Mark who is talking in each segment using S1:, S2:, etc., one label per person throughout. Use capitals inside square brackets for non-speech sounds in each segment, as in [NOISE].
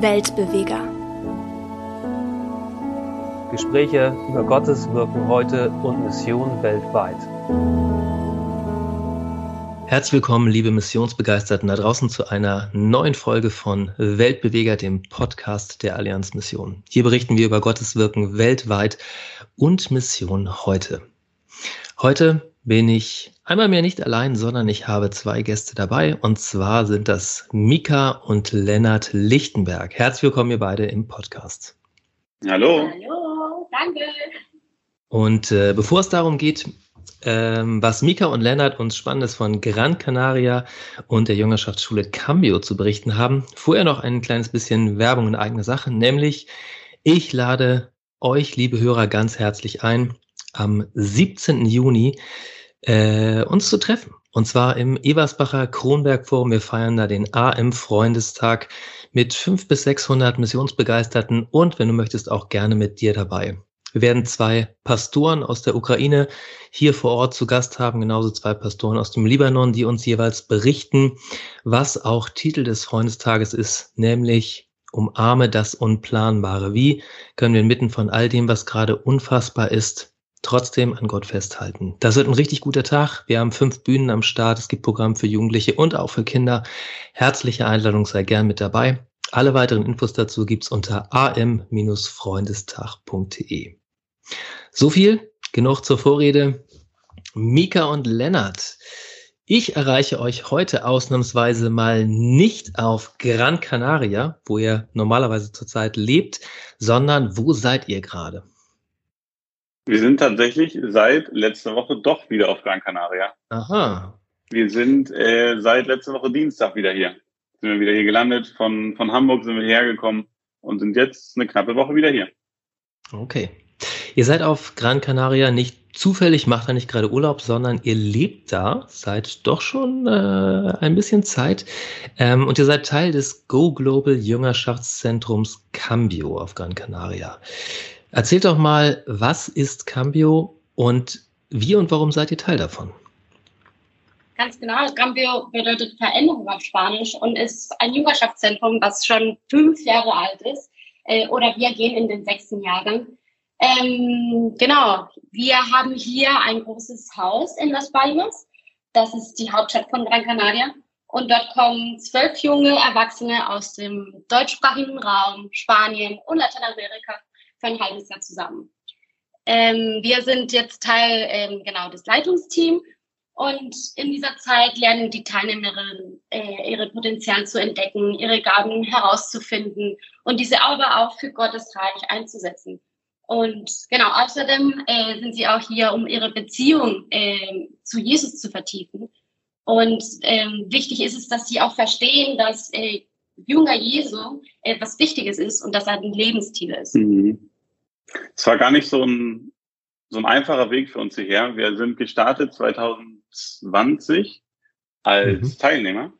S1: Weltbeweger.
S2: Gespräche über Gottes Wirken heute und Mission weltweit. Herzlich willkommen, liebe Missionsbegeisterten da draußen zu einer neuen Folge von Weltbeweger, dem Podcast der Allianz Mission. Hier berichten wir über Gottes Wirken weltweit und Mission heute. Heute bin ich einmal mehr nicht allein, sondern ich habe zwei Gäste dabei und zwar sind das Mika und Lennart Lichtenberg. Herzlich willkommen ihr beide im Podcast.
S3: Hallo.
S4: Hallo, danke.
S2: Und äh, bevor es darum geht, ähm, was Mika und Lennart uns Spannendes von Gran Canaria und der Jüngerschaftsschule Cambio zu berichten haben. Vorher noch ein kleines bisschen Werbung in eigener Sache, nämlich ich lade euch, liebe Hörer, ganz herzlich ein, am 17. Juni äh, uns zu treffen. Und zwar im Eversbacher Kronberg Forum. Wir feiern da den AM Freundestag mit fünf bis 600 Missionsbegeisterten und wenn du möchtest auch gerne mit dir dabei. Wir werden zwei Pastoren aus der Ukraine hier vor Ort zu Gast haben, genauso zwei Pastoren aus dem Libanon, die uns jeweils berichten, was auch Titel des Freundestages ist, nämlich Umarme das Unplanbare. Wie können wir inmitten von all dem, was gerade unfassbar ist, trotzdem an Gott festhalten? Das wird ein richtig guter Tag. Wir haben fünf Bühnen am Start. Es gibt Programm für Jugendliche und auch für Kinder. Herzliche Einladung, sei gern mit dabei. Alle weiteren Infos dazu gibt's unter am-freundestag.de. So viel, genug zur Vorrede. Mika und Lennart, ich erreiche euch heute ausnahmsweise mal nicht auf Gran Canaria, wo ihr normalerweise zurzeit lebt, sondern wo seid ihr gerade?
S3: Wir sind tatsächlich seit letzter Woche doch wieder auf Gran Canaria.
S2: Aha.
S3: Wir sind äh, seit letzter Woche Dienstag wieder hier. Sind wir wieder hier gelandet. Von, von Hamburg sind wir hergekommen und sind jetzt eine knappe Woche wieder hier.
S2: Okay. Ihr seid auf Gran Canaria nicht zufällig, macht da nicht gerade Urlaub, sondern ihr lebt da seit doch schon äh, ein bisschen Zeit. Ähm, und ihr seid Teil des Go Global Jüngerschaftszentrums Cambio auf Gran Canaria. Erzählt doch mal, was ist Cambio und wie und warum seid ihr Teil davon?
S4: Ganz genau. Cambio bedeutet Veränderung auf Spanisch und ist ein Jüngerschaftszentrum, das schon fünf Jahre alt ist. Äh, oder wir gehen in den sechsten Jahrgang. Ähm, genau, wir haben hier ein großes Haus in Las Palmas. Das ist die Hauptstadt von Gran Canaria. Und dort kommen zwölf junge Erwachsene aus dem deutschsprachigen Raum, Spanien und Lateinamerika für ein halbes Jahr zusammen. Ähm, wir sind jetzt Teil ähm, genau des Leitungsteams und in dieser Zeit lernen die Teilnehmerinnen äh, ihre Potenzial zu entdecken, ihre Gaben herauszufinden und diese aber auch für Gottes Reich einzusetzen. Und genau, außerdem äh, sind sie auch hier, um ihre Beziehung äh, zu Jesus zu vertiefen. Und ähm, wichtig ist es, dass sie auch verstehen, dass äh, Jünger Jesu etwas Wichtiges ist und dass er ein Lebensstil ist.
S3: Mhm. Es war gar nicht so ein, so ein einfacher Weg für uns hierher. Wir sind gestartet 2020 als mhm. Teilnehmer.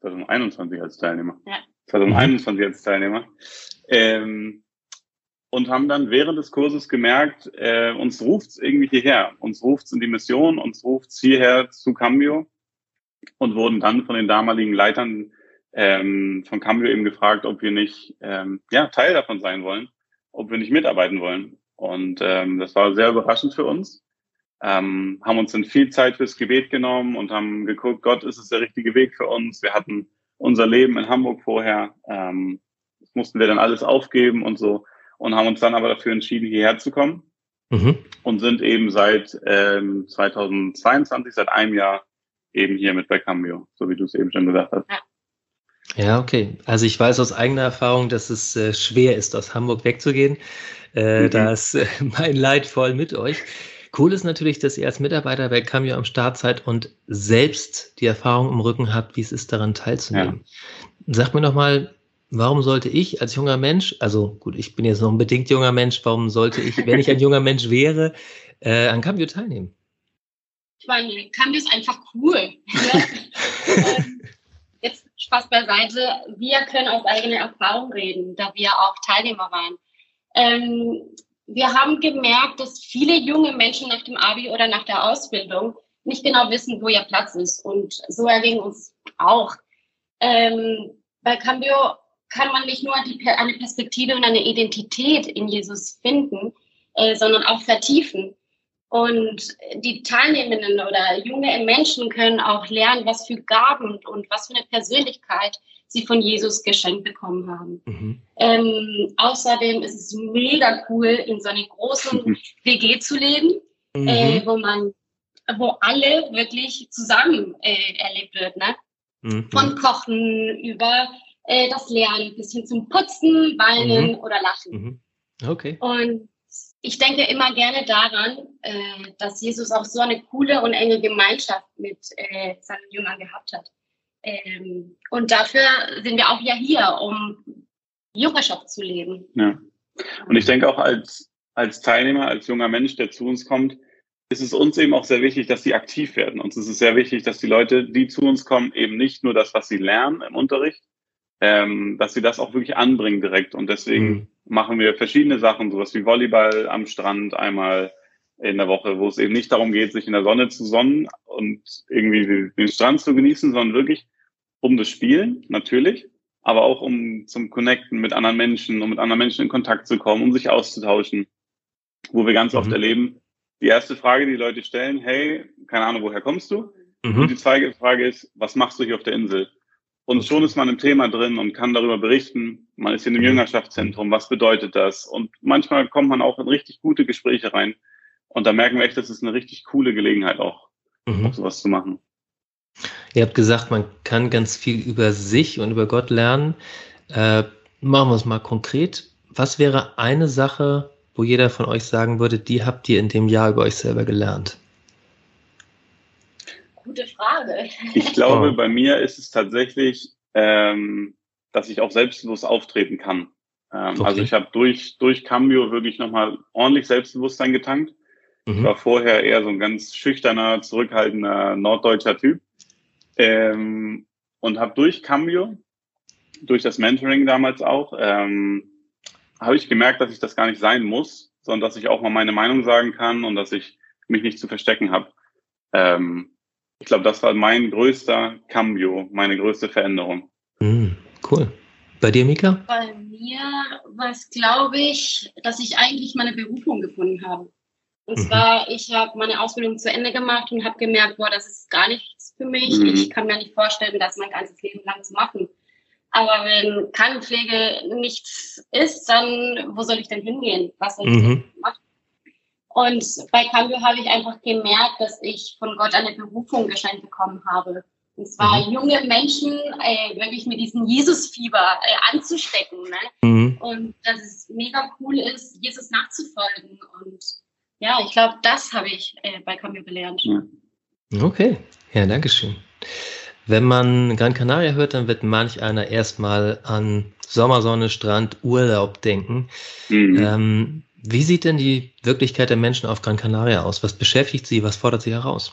S3: 2021 als Teilnehmer. Ja. 2021 als Teilnehmer. Ähm, und haben dann während des Kurses gemerkt, äh, uns ruft's irgendwie hierher, uns ruft's in die Mission, uns ruft's hierher zu Cambio und wurden dann von den damaligen Leitern ähm, von Cambio eben gefragt, ob wir nicht ähm, ja Teil davon sein wollen, ob wir nicht mitarbeiten wollen. Und ähm, das war sehr überraschend für uns. Ähm, haben uns dann viel Zeit fürs Gebet genommen und haben geguckt, Gott, ist es der richtige Weg für uns? Wir hatten unser Leben in Hamburg vorher, ähm, das mussten wir dann alles aufgeben und so und haben uns dann aber dafür entschieden, hierher zu kommen mhm. und sind eben seit ähm, 2022, seit einem Jahr eben hier mit bei Cambio, so wie du es eben schon gesagt hast.
S2: Ja, okay. Also ich weiß aus eigener Erfahrung, dass es äh, schwer ist, aus Hamburg wegzugehen. Äh, mhm. Da ist äh, [LAUGHS] mein Leid voll mit euch. Cool ist natürlich, dass ihr als Mitarbeiter bei Cameo am Start seid und selbst die Erfahrung im Rücken habt, wie es ist, daran teilzunehmen. Ja. Sagt mir noch mal, warum sollte ich als junger Mensch, also gut, ich bin jetzt noch ein bedingt junger Mensch, warum sollte ich, wenn ich ein junger Mensch wäre, äh, an Cambio teilnehmen?
S4: Ich meine, Cambio ist einfach cool. [LAUGHS] [LAUGHS] Ähm, Spaß beiseite. Wir können aus eigener Erfahrung reden, da wir auch Teilnehmer waren. Ähm, wir haben gemerkt, dass viele junge Menschen nach dem Abi oder nach der Ausbildung nicht genau wissen, wo ihr Platz ist. Und so erging uns auch. Ähm, bei Cambio kann man nicht nur die, eine Perspektive und eine Identität in Jesus finden, äh, sondern auch vertiefen. Und die Teilnehmenden oder junge Menschen können auch lernen, was für Gaben und was für eine Persönlichkeit sie von Jesus geschenkt bekommen haben. Mhm. Ähm, außerdem ist es mega cool, in so einer großen [LAUGHS] WG zu leben, mhm. äh, wo man, wo alle wirklich zusammen äh, erlebt wird, ne? Mhm. Von Kochen über äh, das Lernen bis hin zum Putzen, Weinen mhm. oder Lachen. Mhm.
S2: Okay.
S4: Und ich denke immer gerne daran, äh, dass Jesus auch so eine coole und enge Gemeinschaft mit äh, seinen Jüngern gehabt hat. Ähm, und dafür sind wir auch ja hier, um Jüngerschaft zu leben.
S3: Ja. Und ich denke auch als, als Teilnehmer, als junger Mensch, der zu uns kommt, ist es uns eben auch sehr wichtig, dass sie aktiv werden. Uns ist es sehr wichtig, dass die Leute, die zu uns kommen, eben nicht nur das, was sie lernen im Unterricht, ähm, dass sie das auch wirklich anbringen direkt. Und deswegen mhm. Machen wir verschiedene Sachen, sowas wie Volleyball am Strand einmal in der Woche, wo es eben nicht darum geht, sich in der Sonne zu sonnen und irgendwie den Strand zu genießen, sondern wirklich um das Spielen, natürlich, aber auch um zum Connecten mit anderen Menschen, um mit anderen Menschen in Kontakt zu kommen, um sich auszutauschen, wo wir ganz mhm. oft erleben, die erste Frage, die Leute stellen, hey, keine Ahnung, woher kommst du? Mhm. Und die zweite Frage ist, was machst du hier auf der Insel? Und schon ist man im Thema drin und kann darüber berichten. Man ist in einem mhm. Jüngerschaftszentrum. Was bedeutet das? Und manchmal kommt man auch in richtig gute Gespräche rein. Und da merken wir echt, das ist eine richtig coole Gelegenheit auch, mhm. auch sowas zu machen.
S2: Ihr habt gesagt, man kann ganz viel über sich und über Gott lernen. Äh, machen wir es mal konkret. Was wäre eine Sache, wo jeder von euch sagen würde, die habt ihr in dem Jahr über euch selber gelernt?
S4: Gute Frage.
S3: Ich glaube, bei mir ist es tatsächlich, ähm, dass ich auch selbstbewusst auftreten kann. Ähm, okay. Also ich habe durch, durch Cambio wirklich nochmal ordentlich Selbstbewusstsein getankt. Mhm. Ich war vorher eher so ein ganz schüchterner, zurückhaltender norddeutscher Typ. Ähm, und habe durch Cambio, durch das Mentoring damals auch, ähm, habe ich gemerkt, dass ich das gar nicht sein muss, sondern dass ich auch mal meine Meinung sagen kann und dass ich mich nicht zu verstecken habe. Ähm, ich glaube, das war mein größter Cambio, meine größte Veränderung.
S2: Mm, cool. Bei dir, Mika?
S4: Bei mir war es, glaube ich, dass ich eigentlich meine Berufung gefunden habe. Und mhm. zwar, ich habe meine Ausbildung zu Ende gemacht und habe gemerkt, boah, das ist gar nichts für mich. Mhm. Ich kann mir nicht vorstellen, das mein ganzes Leben lang zu machen. Aber wenn Krankenpflege nichts ist, dann wo soll ich denn hingehen? Was soll ich mhm. denn machen? Und bei Cambio habe ich einfach gemerkt, dass ich von Gott eine Berufung geschenkt bekommen habe. Und zwar mhm. junge Menschen äh, wirklich mit diesem Jesus-Fieber äh, anzustecken. Ne? Mhm. Und dass es mega cool ist, Jesus nachzufolgen. Und ja, ich glaube, das habe ich äh, bei Cambio gelernt.
S2: Okay, ja, danke schön. Wenn man Gran Canaria hört, dann wird manch einer erstmal an Sommersonne, Strand, Urlaub denken. Mhm. Ähm, wie sieht denn die Wirklichkeit der Menschen auf Gran Canaria aus? Was beschäftigt sie? Was fordert sie heraus?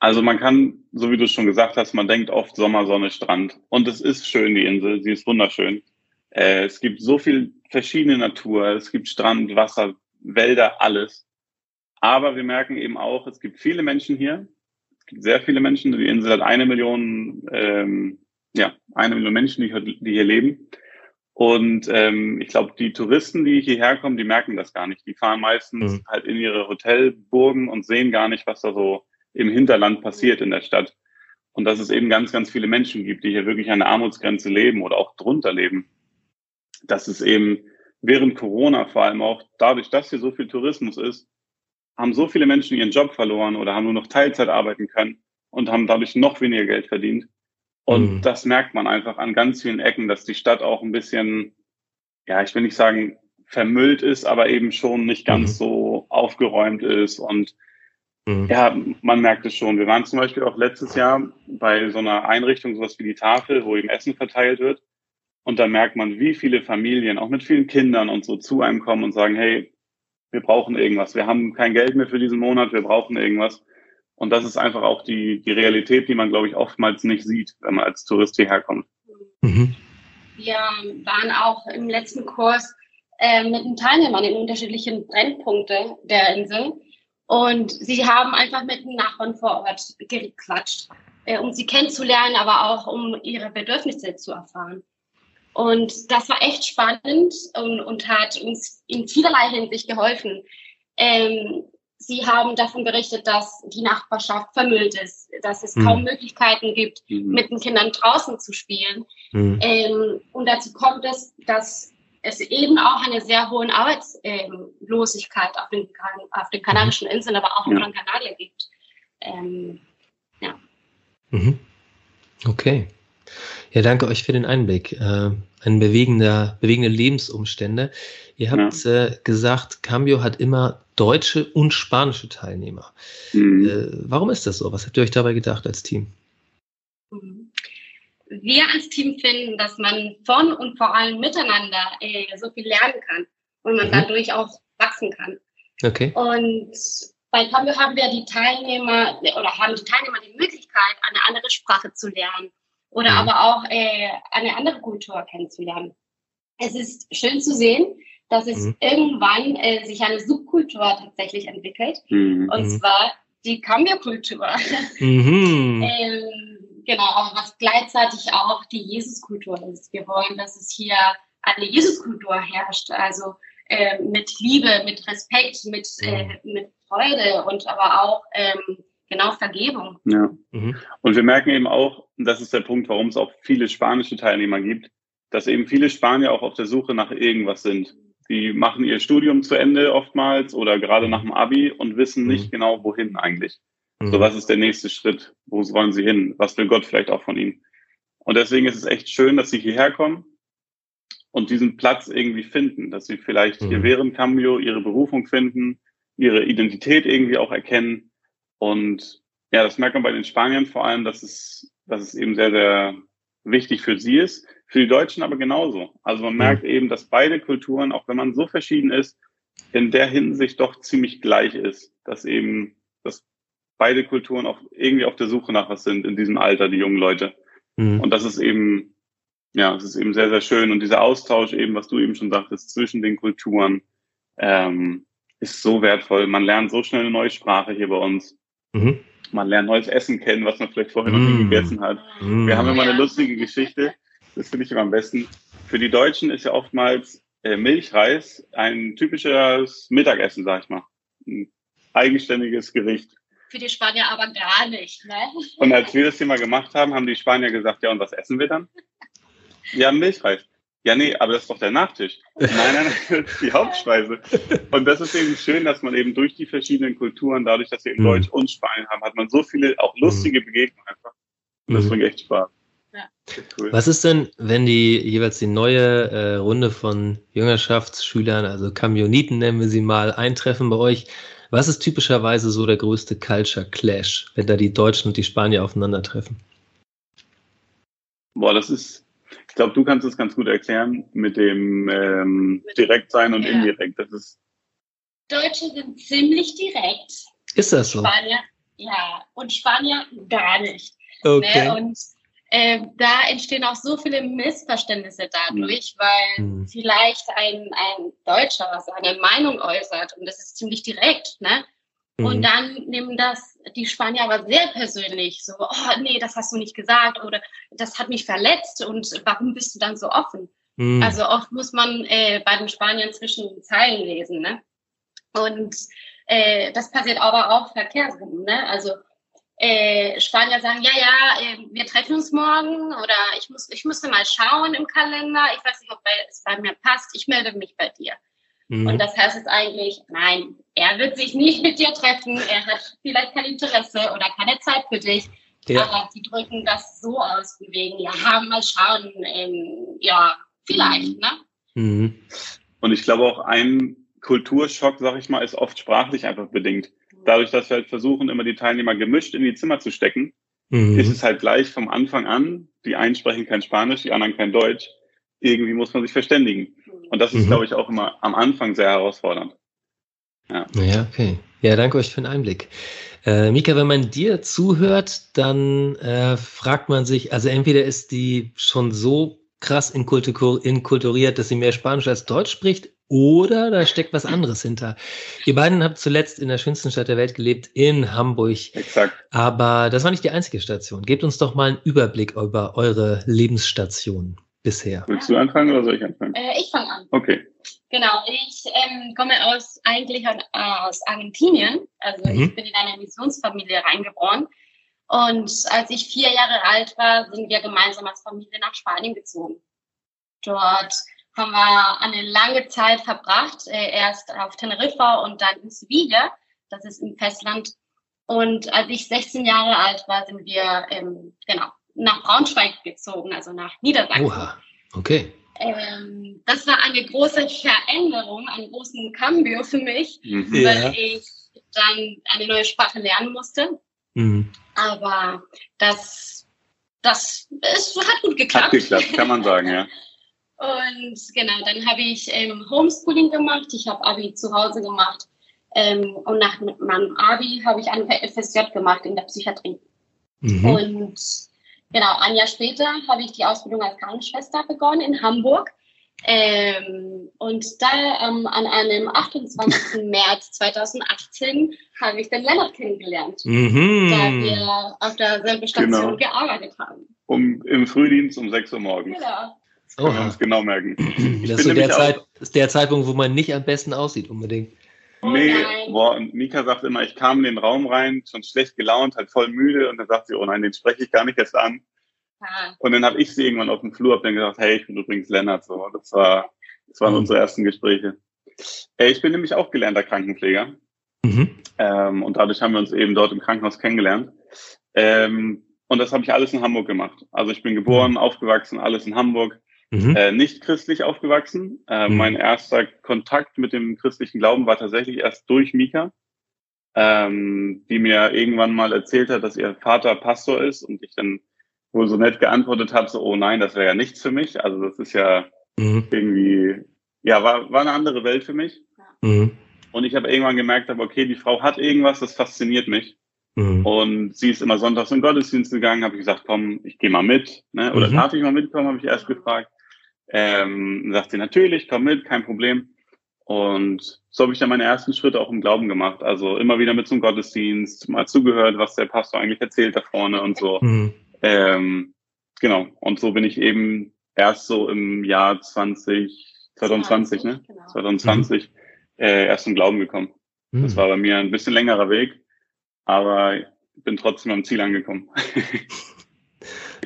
S3: Also man kann, so wie du schon gesagt hast, man denkt oft Sommer, Sonne, Strand. Und es ist schön, die Insel. Sie ist wunderschön. Äh, es gibt so viel verschiedene Natur. Es gibt Strand, Wasser, Wälder, alles. Aber wir merken eben auch, es gibt viele Menschen hier. Es gibt sehr viele Menschen. Die Insel hat eine Million, ähm, ja, eine Million Menschen, die hier leben. Und ähm, ich glaube, die Touristen, die hierher kommen, die merken das gar nicht. Die fahren meistens mhm. halt in ihre Hotelburgen und sehen gar nicht, was da so im Hinterland passiert in der Stadt. Und dass es eben ganz, ganz viele Menschen gibt, die hier wirklich an der Armutsgrenze leben oder auch drunter leben. Dass es eben während Corona vor allem auch dadurch, dass hier so viel Tourismus ist, haben so viele Menschen ihren Job verloren oder haben nur noch Teilzeit arbeiten können und haben dadurch noch weniger Geld verdient. Und mhm. das merkt man einfach an ganz vielen Ecken, dass die Stadt auch ein bisschen, ja, ich will nicht sagen vermüllt ist, aber eben schon nicht ganz mhm. so aufgeräumt ist. Und mhm. ja, man merkt es schon. Wir waren zum Beispiel auch letztes Jahr bei so einer Einrichtung, sowas wie die Tafel, wo eben Essen verteilt wird. Und da merkt man, wie viele Familien, auch mit vielen Kindern und so zu einem kommen und sagen, hey, wir brauchen irgendwas. Wir haben kein Geld mehr für diesen Monat, wir brauchen irgendwas. Und das ist einfach auch die, die Realität, die man, glaube ich, oftmals nicht sieht, wenn man als Tourist hierher kommt.
S4: Mhm. Wir waren auch im letzten Kurs äh, mit den Teilnehmern in unterschiedlichen Brennpunkte der Insel. Und sie haben einfach mit den Nachbarn vor Ort gequatscht, äh, um sie kennenzulernen, aber auch um ihre Bedürfnisse zu erfahren. Und das war echt spannend und, und hat uns in vielerlei Hinsicht geholfen. Ähm, Sie haben davon berichtet, dass die Nachbarschaft vermüllt ist, dass es mhm. kaum Möglichkeiten gibt, mhm. mit den Kindern draußen zu spielen. Mhm. Ähm, und dazu kommt es, dass es eben auch eine sehr hohe Arbeitslosigkeit auf den, auf den Kanarischen Inseln, aber auch in Gran Canaria gibt. Ähm, ja.
S2: Mhm. Okay. Ja, danke euch für den Einblick. Äh, ein bewegender, bewegende Lebensumstände. Ihr habt ja. äh, gesagt, Cambio hat immer deutsche und spanische Teilnehmer. Mhm. Äh, warum ist das so? Was habt ihr euch dabei gedacht als Team?
S4: Wir als Team finden, dass man von und vor allem miteinander äh, so viel lernen kann und man mhm. dadurch auch wachsen kann.
S2: Okay.
S4: Und bei Cambio haben wir die Teilnehmer oder haben die Teilnehmer die Möglichkeit, eine andere Sprache zu lernen oder mhm. aber auch äh, eine andere Kultur kennenzulernen. Es ist schön zu sehen, dass es mhm. irgendwann äh, sich eine Subkultur tatsächlich entwickelt. Mhm. Und mhm. zwar die Cambio-Kultur. [LAUGHS] Mhm. ähm, genau, aber was gleichzeitig auch die Jesus-Kultur ist. Wir wollen, dass es hier eine Jesus-Kultur herrscht. Also äh, mit Liebe, mit Respekt, mit, äh, mhm. mit Freude und aber auch ähm, genau Vergebung.
S3: Ja. Mhm. Und wir merken eben auch, und das ist der Punkt, warum es auch viele spanische Teilnehmer gibt, dass eben viele Spanier auch auf der Suche nach irgendwas sind. Die machen ihr Studium zu Ende oftmals oder gerade nach dem Abi und wissen nicht mhm. genau, wohin eigentlich. Mhm. So, was ist der nächste Schritt? Wo wollen sie hin? Was will Gott vielleicht auch von ihnen? Und deswegen ist es echt schön, dass sie hierher kommen und diesen Platz irgendwie finden, dass sie vielleicht mhm. hier während Cambio ihre Berufung finden, ihre Identität irgendwie auch erkennen. Und ja, das merkt man bei den Spaniern vor allem, dass es, dass es eben sehr, sehr wichtig für sie ist, für die Deutschen aber genauso. Also man merkt mhm. eben, dass beide Kulturen, auch wenn man so verschieden ist, in der Hinsicht doch ziemlich gleich ist, dass eben, dass beide Kulturen auch irgendwie auf der Suche nach was sind in diesem Alter, die jungen Leute. Mhm. Und das ist eben, ja, es ist eben sehr, sehr schön. Und dieser Austausch eben, was du eben schon sagtest, zwischen den Kulturen, ähm, ist so wertvoll. Man lernt so schnell eine neue Sprache hier bei uns. Mhm. Man lernt neues Essen kennen, was man vielleicht vorher noch nie mhm. gegessen hat. Mhm. Wir haben immer eine lustige Geschichte. Das finde ich immer am besten. Für die Deutschen ist ja oftmals äh, Milchreis ein typisches Mittagessen, sag ich mal. Ein eigenständiges Gericht.
S4: Für die Spanier aber gar nicht, ne?
S3: Und als wir das hier mal gemacht haben, haben die Spanier gesagt, ja, und was essen wir dann? [LAUGHS] Ja, Milchreis. Ja, nee, aber das ist doch der Nachtisch. Nein, nein, das ist die Hauptspeise. Und das ist eben schön, dass man eben durch die verschiedenen Kulturen, dadurch, dass wir eben mhm. Deutsch und Spanien haben, hat man so viele auch lustige mhm. Begegnungen einfach. Und das mhm. bringt echt Spaß.
S2: Ja. Cool. Was ist denn, wenn die jeweils die neue äh, Runde von Jüngerschaftsschülern, also Kamioniten nennen wir sie mal, eintreffen bei euch? Was ist typischerweise so der größte Culture Clash, wenn da die Deutschen und die Spanier aufeinandertreffen?
S3: Boah, das ist, glaube, du kannst es ganz gut erklären mit dem ähm, Direktsein und ja. indirekt. Das ist
S4: Deutsche sind ziemlich direkt.
S2: Ist das so?
S4: Spanier, ja, und Spanier gar nicht.
S2: Okay.
S4: Ne? Und äh, da entstehen auch so viele Missverständnisse dadurch, mhm. weil mhm. vielleicht ein, ein Deutscher seine Meinung äußert und das ist ziemlich direkt, ne? Mhm. Und dann nehmen das die Spanier aber sehr persönlich, so, oh nee, das hast du nicht gesagt oder das hat mich verletzt und warum bist du dann so offen? Mhm. Also oft muss man äh, bei den Spaniern zwischen den Zeilen lesen, ne? Und äh, das passiert aber auch verkehrsrum, ne? Also äh, Spanier sagen, ja, ja, äh, wir treffen uns morgen oder ich muss, ich musste mal schauen im Kalender. Ich weiß nicht, ob es bei mir passt. Ich melde mich bei dir. Mhm. Und das heißt jetzt eigentlich, nein, er wird sich nicht mit dir treffen. Er hat vielleicht kein Interesse oder keine Zeit für dich. Ja. Aber sie drücken das so aus, wegen, ja, mal schauen, ähm, ja, vielleicht, ne?
S3: Mhm. Und ich glaube auch ein Kulturschock, sag ich mal, ist oft sprachlich einfach bedingt dadurch, dass wir halt versuchen, immer die Teilnehmer gemischt in die Zimmer zu stecken, mhm. ist es halt gleich vom Anfang an, die einen sprechen kein Spanisch, die anderen kein Deutsch. Irgendwie muss man sich verständigen. Und das ist, mhm. glaube ich, auch immer am Anfang sehr herausfordernd.
S2: Ja, ja okay. Ja, danke euch für den Einblick. Äh, Mika, wenn man dir zuhört, dann äh, fragt man sich, also entweder ist die schon so krass inkulturiert, dass sie mehr Spanisch als Deutsch spricht, oder da steckt was anderes hinter. Ihr beiden habt zuletzt in der schönsten Stadt der Welt gelebt, in Hamburg.
S3: Exakt.
S2: Aber das war nicht die einzige Station. Gebt uns doch mal einen Überblick über eure Lebensstationen bisher?
S3: Willst du anfangen oder soll ich anfangen?
S4: Äh, ich fange an.
S3: Okay.
S4: Genau, ich ähm, komme aus eigentlich aus Argentinien. Also mhm. ich bin in eine Missionsfamilie reingeboren. Und als ich vier Jahre alt war, sind wir gemeinsam als Familie nach Spanien gezogen. Dort haben wir eine lange Zeit verbracht, äh, erst auf Teneriffa und dann in Sevilla, das ist im Festland. Und als ich 16 Jahre alt war, sind wir ähm, genau nach Braunschweig gezogen, also nach Niedersachsen. Oha,
S2: okay.
S4: Ähm, das war eine große Veränderung, einen großen Cambio für mich, mhm. weil ja. ich dann eine neue Sprache lernen musste. Mhm. Aber das, das ist, hat gut geklappt.
S3: Hat geklappt, kann man sagen, ja. [LAUGHS]
S4: Und genau, dann habe ich ähm, Homeschooling gemacht. Ich habe Abi zu Hause gemacht. Ähm, und nach meinem Abi habe ich ein FSJ gemacht in der Psychiatrie. Mhm. Und genau, ein Jahr später habe ich die Ausbildung als Krankenschwester begonnen in Hamburg. Ähm, und da ähm, an einem 28. [LAUGHS] März 2018 habe ich den Lennart kennengelernt, mhm. da wir auf derselben Station genau. gearbeitet haben.
S3: Um, Im Frühdienst um 6 Uhr morgens. Genau. Das können wir uns genau merken.
S2: Ich das ist so der, Zeit, ist der Zeitpunkt, wo man nicht am besten aussieht unbedingt.
S3: Oh nee, boah, und Mika sagt immer, ich kam in den Raum rein, schon schlecht gelaunt, halt voll müde und dann sagt sie, oh nein, den spreche ich gar nicht erst an. Ah. Und dann habe ich sie irgendwann auf dem Flur, hab dann gesagt, hey, ich bin übrigens Lennart. So, das war, das waren mhm. unsere ersten Gespräche. Äh, ich bin nämlich auch gelernter Krankenpfleger. Mhm. Ähm, und dadurch haben wir uns eben dort im Krankenhaus kennengelernt. Ähm, und das habe ich alles in Hamburg gemacht. Also ich bin geboren, aufgewachsen, alles in Hamburg. Mhm. Äh, nicht christlich aufgewachsen. Äh, mhm. Mein erster Kontakt mit dem christlichen Glauben war tatsächlich erst durch Mika, ähm, die mir irgendwann mal erzählt hat, dass ihr Vater Pastor ist und ich dann wohl so nett geantwortet habe, so, oh nein, das wäre ja nichts für mich. Also das ist ja mhm. irgendwie, ja, war, war eine andere Welt für mich. Mhm. Und ich habe irgendwann gemerkt, aber okay, die Frau hat irgendwas, das fasziniert mich. Mhm. Und sie ist immer sonntags in den Gottesdienst gegangen, habe ich gesagt, komm, ich gehe mal mit. Ne? Oder mhm. darf ich mal mitkommen, habe ich erst gefragt. Ähm, sagt sie, natürlich, komm mit, kein Problem. Und so habe ich dann meine ersten Schritte auch im Glauben gemacht. Also immer wieder mit zum Gottesdienst, mal zugehört, was der Pastor eigentlich erzählt da vorne und so. Mhm. Ähm, genau. Und so bin ich eben erst so im Jahr 20, 2020, ne? Genau. 2020 mhm. äh, erst zum Glauben gekommen. Mhm. Das war bei mir ein bisschen längerer Weg, aber ich bin trotzdem am Ziel angekommen. [LAUGHS]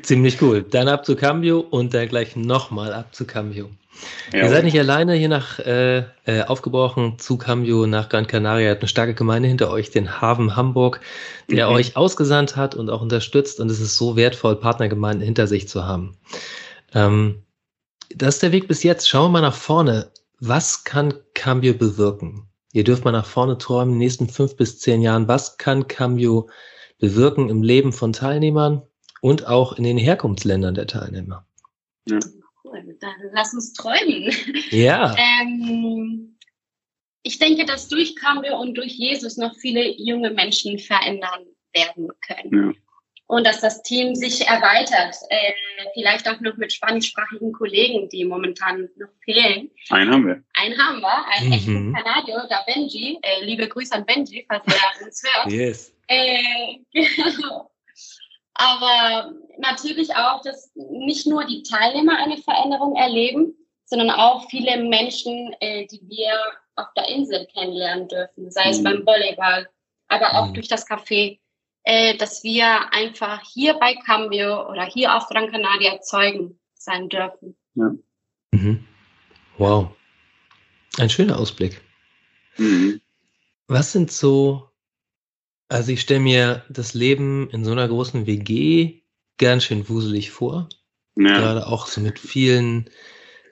S2: Ziemlich cool. Dann ab zu Cambio und dann gleich nochmal ab zu Cambio. Ja. Ihr seid nicht alleine hier nach äh, äh, aufgebrochen zu Cambio nach Gran Canaria. Ihr habt eine starke Gemeinde hinter euch, den Hafen Hamburg, der mhm. euch ausgesandt hat und auch unterstützt. Und es ist so wertvoll, Partnergemeinden hinter sich zu haben. Ähm, das ist der Weg bis jetzt. Schauen wir mal nach vorne. Was kann Cambio bewirken? Ihr dürft mal nach vorne träumen, in den nächsten fünf bis zehn Jahren. Was kann Cambio bewirken im Leben von Teilnehmern, und auch in den Herkunftsländern der Teilnehmer.
S4: Ja. Cool, dann lass uns träumen.
S2: Ja.
S4: ähm, ich denke, dass durch Cambio und durch Jesus noch viele junge Menschen verändern werden können. Ja. Und dass das Team sich erweitert, äh, vielleicht auch noch mit spanischsprachigen Kollegen, die momentan noch fehlen.
S3: Einen haben wir.
S4: Einen haben wir, einen mhm. echten Kanadier, der Benji. Äh, liebe Grüße an Benji, falls er uns hört. Yes. Äh, [LAUGHS] genau. Aber natürlich auch, dass nicht nur die Teilnehmer eine Veränderung erleben, sondern auch viele Menschen, äh, die wir auf der Insel kennenlernen dürfen, sei es mhm. beim Volleyball, aber auch mhm. durch das Café, äh, dass wir einfach hier bei Cambio oder hier auf Gran Canaria Zeugen sein dürfen. Ja.
S2: Mhm. Wow. Ein schöner Ausblick. Mhm. Was sind so also ich stelle mir das Leben in so einer großen WG ganz schön wuselig vor. Ja. Gerade auch so mit vielen,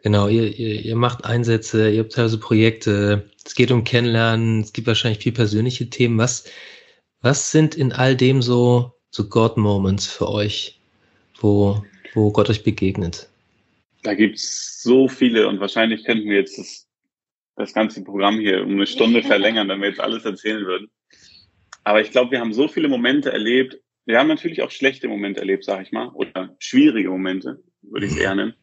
S2: genau, ihr, ihr, ihr macht Einsätze, ihr habt teilweise Projekte, es geht um Kennenlernen, es gibt wahrscheinlich viel persönliche Themen. Was, was sind in all dem so, so God-Moments für euch, wo, wo Gott euch begegnet?
S3: Da gibt's so viele und wahrscheinlich könnten wir jetzt das, das ganze Programm hier um eine Stunde [LAUGHS] verlängern, wenn wir jetzt alles erzählen würden. Aber ich glaube, wir haben so viele Momente erlebt. Wir haben natürlich auch schlechte Momente erlebt, sag ich mal, oder schwierige Momente, würde ich es eher nennen,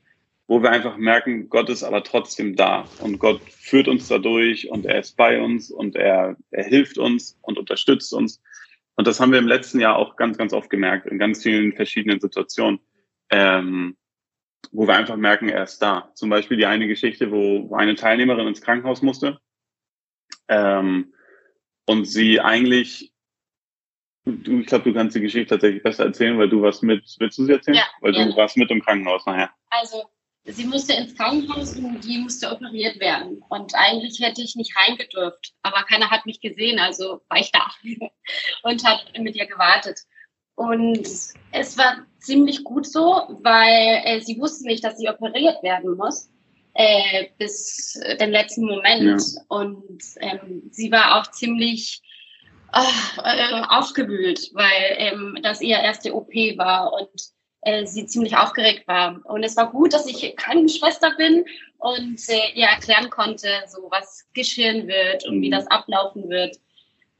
S3: wo wir einfach merken, Gott ist aber trotzdem da und Gott führt uns dadurch und er ist bei uns und er, er hilft uns und unterstützt uns. Und das haben wir im letzten Jahr auch ganz, ganz oft gemerkt, in ganz vielen verschiedenen Situationen. Ähm, wo wir einfach merken, er ist da. Zum Beispiel die eine Geschichte, wo, wo eine Teilnehmerin ins Krankenhaus musste ähm, und sie eigentlich, du, ich glaube, du kannst die Geschichte tatsächlich besser erzählen, weil du warst mit, willst du sie erzählen?
S4: Ja,
S3: weil
S4: ja.
S3: du warst mit im Krankenhaus nachher.
S4: Also, sie musste ins Krankenhaus und die musste operiert werden. Und eigentlich hätte ich nicht heimgedürft. Aber keiner hat mich gesehen, also war ich da [LAUGHS] und hat mit ihr gewartet. Und es war ziemlich gut so, weil äh, sie wusste nicht, dass sie operiert werden muss äh, bis den letzten Moment.
S3: Ja.
S4: Und ähm, sie war auch ziemlich äh, äh, aufgewühlt, weil ähm, das ihr erste OP war und äh, sie ziemlich aufgeregt war. Und es war gut, dass ich Krankenschwester bin und äh, ihr erklären konnte, so was geschehen wird und wie
S3: Mhm.
S4: das ablaufen wird.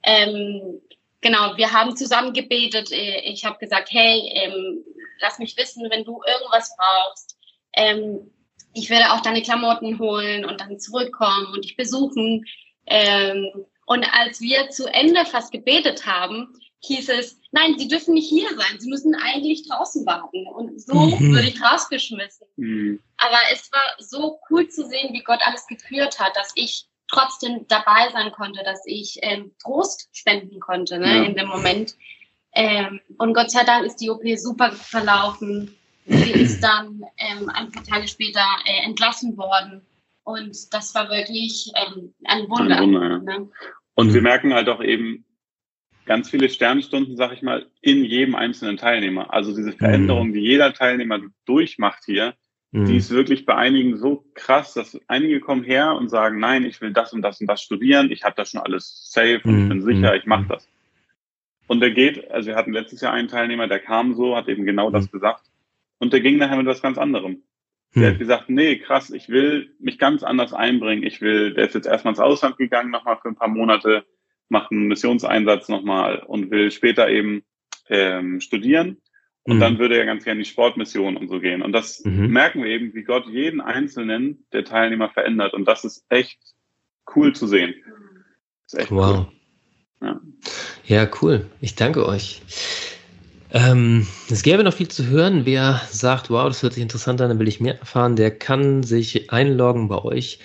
S4: Ähm, genau, wir haben zusammen gebetet. Äh, Ich habe gesagt, hey, ähm, lass mich wissen, wenn du irgendwas brauchst. Ähm, ich werde auch deine Klamotten holen und dann zurückkommen und dich besuchen. Ähm, und als wir zu Ende fast gebetet haben, hieß es, nein, sie dürfen nicht hier sein, sie müssen eigentlich draußen warten. Und so
S2: Mhm.
S4: wurde ich rausgeschmissen.
S3: Mhm.
S4: Aber es war so cool zu sehen, wie Gott alles geführt hat, dass ich trotzdem dabei sein konnte, dass ich ähm, Trost spenden konnte ne,
S3: Ja.
S4: in dem Moment. Ähm, und Gott sei Dank ist die OP super verlaufen. Sie ist [CLEARS THROAT] dann ähm, ein paar Tage später äh, entlassen worden. Und das war wirklich ähm, ein Wunder.
S3: Ein Wunder, ja.
S4: ne?
S3: Und
S2: Mhm.
S3: wir merken halt auch eben ganz viele Sternstunden, sag ich mal, in jedem einzelnen Teilnehmer. Also diese Veränderung, die jeder Teilnehmer durchmacht hier, die
S2: Mhm.
S3: ist wirklich bei einigen so krass, dass einige kommen her und sagen, nein, ich will das und das und das studieren, ich habe das schon alles safe und ich
S2: Mhm.
S3: bin sicher, ich mache
S2: Mhm.
S3: das. Und der geht, also wir hatten letztes Jahr einen Teilnehmer, der kam so, hat eben genau das gesagt und der ging nachher mit was ganz anderem. Der hat
S2: Mhm.
S3: gesagt, nee, krass, ich will mich ganz anders einbringen. Ich will, der ist jetzt erstmal ins Ausland gegangen, nochmal für ein paar Monate, macht einen Missionseinsatz nochmal und will später eben ähm, studieren. Und
S2: Mhm.
S3: dann würde er ganz gerne in die Sportmission und so gehen. Und das
S2: Mhm.
S3: merken wir eben, wie Gott jeden einzelnen der Teilnehmer verändert. Und das ist echt cool zu sehen. Das ist echt
S2: Wow.
S3: cool. Ja.
S2: Ja, cool. Ich danke euch. Ähm, es gäbe noch viel zu hören. Wer sagt, wow, das hört sich interessant an, dann will ich mehr erfahren, der kann sich einloggen bei euch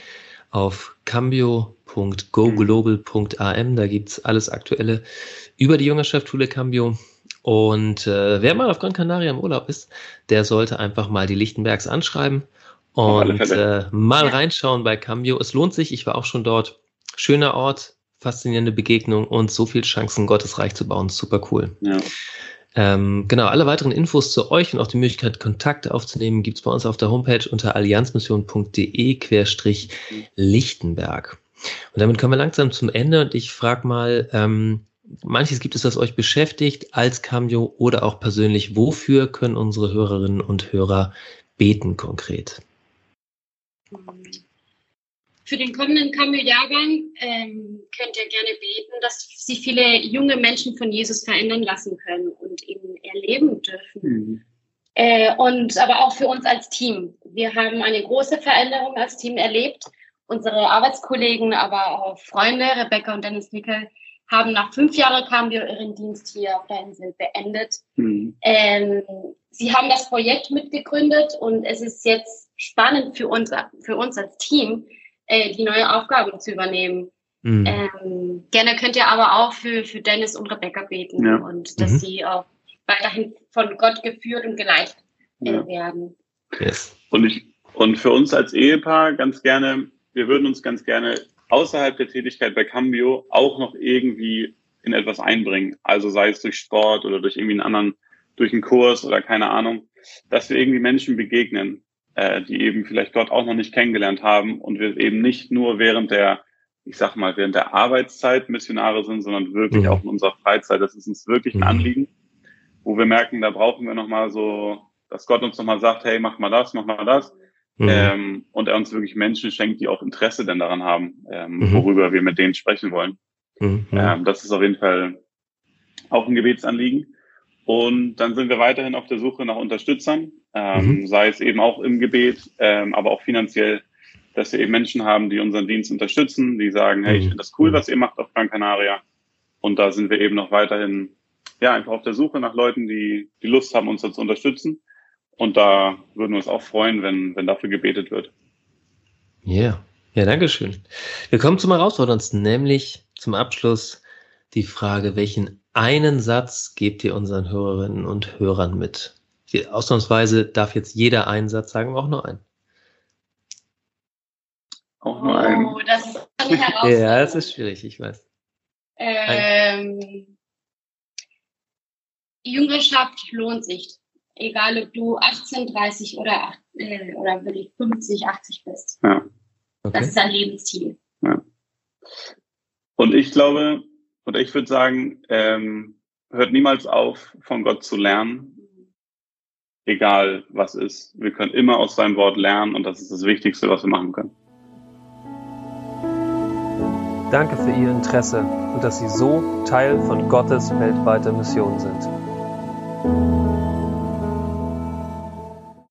S2: auf cambio.goglobal.am. Da gibt's alles Aktuelle über die Jüngerschaft Schule Cambio. Und äh, wer mal auf Gran Canaria im Urlaub ist, der sollte einfach mal die Lichtenbergs anschreiben und äh, mal reinschauen bei Cambio. Es lohnt sich. Ich war auch schon dort. Schöner Ort, faszinierende Begegnung und so viel Chancen, Gottes Reich zu bauen. Super cool.
S3: Ja.
S2: Ähm, genau, alle weiteren Infos zu euch und auch die Möglichkeit, Kontakt aufzunehmen, gibt's bei uns auf der Homepage unter allianzmission.de-lichtenberg. Und damit kommen wir langsam zum Ende und ich frage mal, ähm, manches gibt es, was euch beschäftigt als Cameo oder auch persönlich. Wofür können unsere Hörerinnen und Hörer beten konkret?
S4: Für den kommenden Cameo-Jahrgang ähm, könnt ihr gerne beten, dass sich viele junge Menschen von Jesus verändern lassen können und ihn erleben dürfen.
S3: Mhm.
S4: Äh, und aber auch für uns als Team. Wir haben eine große Veränderung als Team erlebt. Unsere Arbeitskollegen, aber auch Freunde, Rebecca und Dennis Nickel, haben nach fünf Jahren Cambio ihren Dienst hier auf der Insel beendet.
S3: Mhm.
S4: Ähm, sie haben das Projekt mitgegründet und es ist jetzt spannend für uns, für uns als Team, äh, die neue Aufgaben zu übernehmen.
S2: Mhm.
S4: Ähm, gerne könnt ihr aber auch für, für Dennis und Rebecca beten
S3: Ja.
S4: und dass
S2: Mhm.
S4: sie auch weiterhin von Gott geführt und geleitet äh,
S3: Ja.
S4: werden.
S2: Yes.
S3: Und ich, und für uns als Ehepaar ganz gerne, wir würden uns ganz gerne außerhalb der Tätigkeit bei Cambio auch noch irgendwie in etwas einbringen. Also sei es durch Sport oder durch irgendwie einen anderen, durch einen Kurs oder keine Ahnung, dass wir irgendwie Menschen begegnen, äh, die eben vielleicht Gott auch noch nicht kennengelernt haben und wir eben nicht nur während der, ich sag mal, während der Arbeitszeit Missionare sind, sondern wirklich
S2: Mhm.
S3: auch in unserer Freizeit. Das ist uns wirklich ein
S2: Mhm.
S3: Anliegen, wo wir merken, da brauchen wir nochmal so, dass Gott uns nochmal sagt, hey, mach mal das, mach mal das.
S2: Mhm.
S3: Ähm, und er uns wirklich Menschen schenkt, die auch Interesse denn daran haben, ähm,
S2: Mhm.
S3: worüber wir mit denen sprechen wollen.
S2: Mhm.
S3: Ähm, das ist auf jeden Fall auch ein Gebetsanliegen. Und dann sind wir weiterhin auf der Suche nach Unterstützern, ähm,
S2: Mhm.
S3: sei es eben auch im Gebet, ähm, aber auch finanziell, dass wir eben Menschen haben, die unseren Dienst unterstützen, die sagen, hey, ich
S2: Mhm.
S3: finde das cool, was ihr macht auf Gran Canaria. Und da sind wir eben noch weiterhin, ja, einfach auf der Suche nach Leuten, die, die Lust haben, uns da zu unterstützen. Und da würden wir uns auch freuen, wenn, wenn dafür gebetet wird.
S2: Ja, yeah. ja, danke schön. Wir kommen zum Herausforderndsten, nämlich zum Abschluss die Frage, welchen einen Satz gebt ihr unseren Hörerinnen und Hörern mit? Ausnahmsweise darf jetzt jeder einen Satz sagen, aber auch nur einen.
S3: Auch nur einen.
S4: Oh, das ist eine Herausforderung. [LAUGHS]
S2: ja, das ist schwierig, ich weiß.
S4: Ähm, Jüngerschaft lohnt sich. Egal, ob du 18, 30 oder, äh, oder wirklich 50, 80 bist.
S3: Ja.
S4: Okay. Das ist ein Lebensziel.
S3: Ja. Und ich glaube, oder ich würde sagen, ähm, hört niemals auf, von Gott zu lernen. Egal was ist. Wir können immer aus seinem Wort lernen und das ist das Wichtigste, was wir machen können.
S2: Danke für Ihr Interesse und dass Sie so Teil von Gottes weltweiter Mission sind.